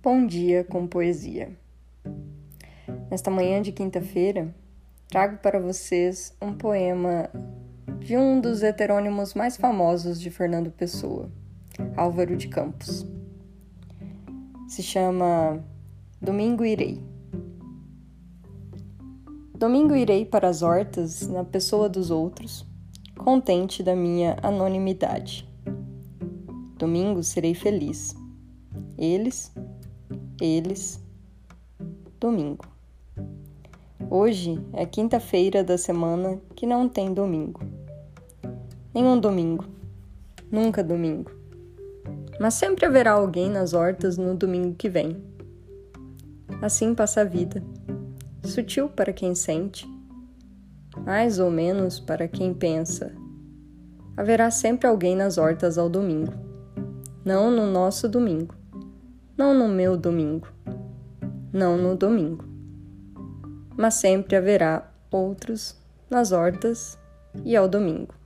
Bom dia com poesia. Nesta manhã de quinta-feira, trago para vocês um poema de um dos heterônimos mais famosos de Fernando Pessoa, Álvaro de Campos. Se chama Domingo Irei. Domingo irei para as hortas na pessoa dos outros, contente da minha anonimidade. Domingo serei feliz. Eles, eles, domingo. Hoje é quinta-feira da semana que não tem domingo. Nenhum domingo. Nunca domingo. Mas sempre haverá alguém nas hortas no domingo que vem. Assim passa a vida. Sutil para quem sente, mais ou menos para quem pensa. Haverá sempre alguém nas hortas ao domingo não no nosso domingo, não no meu domingo, não no domingo. Mas sempre haverá outros nas hortas e ao domingo.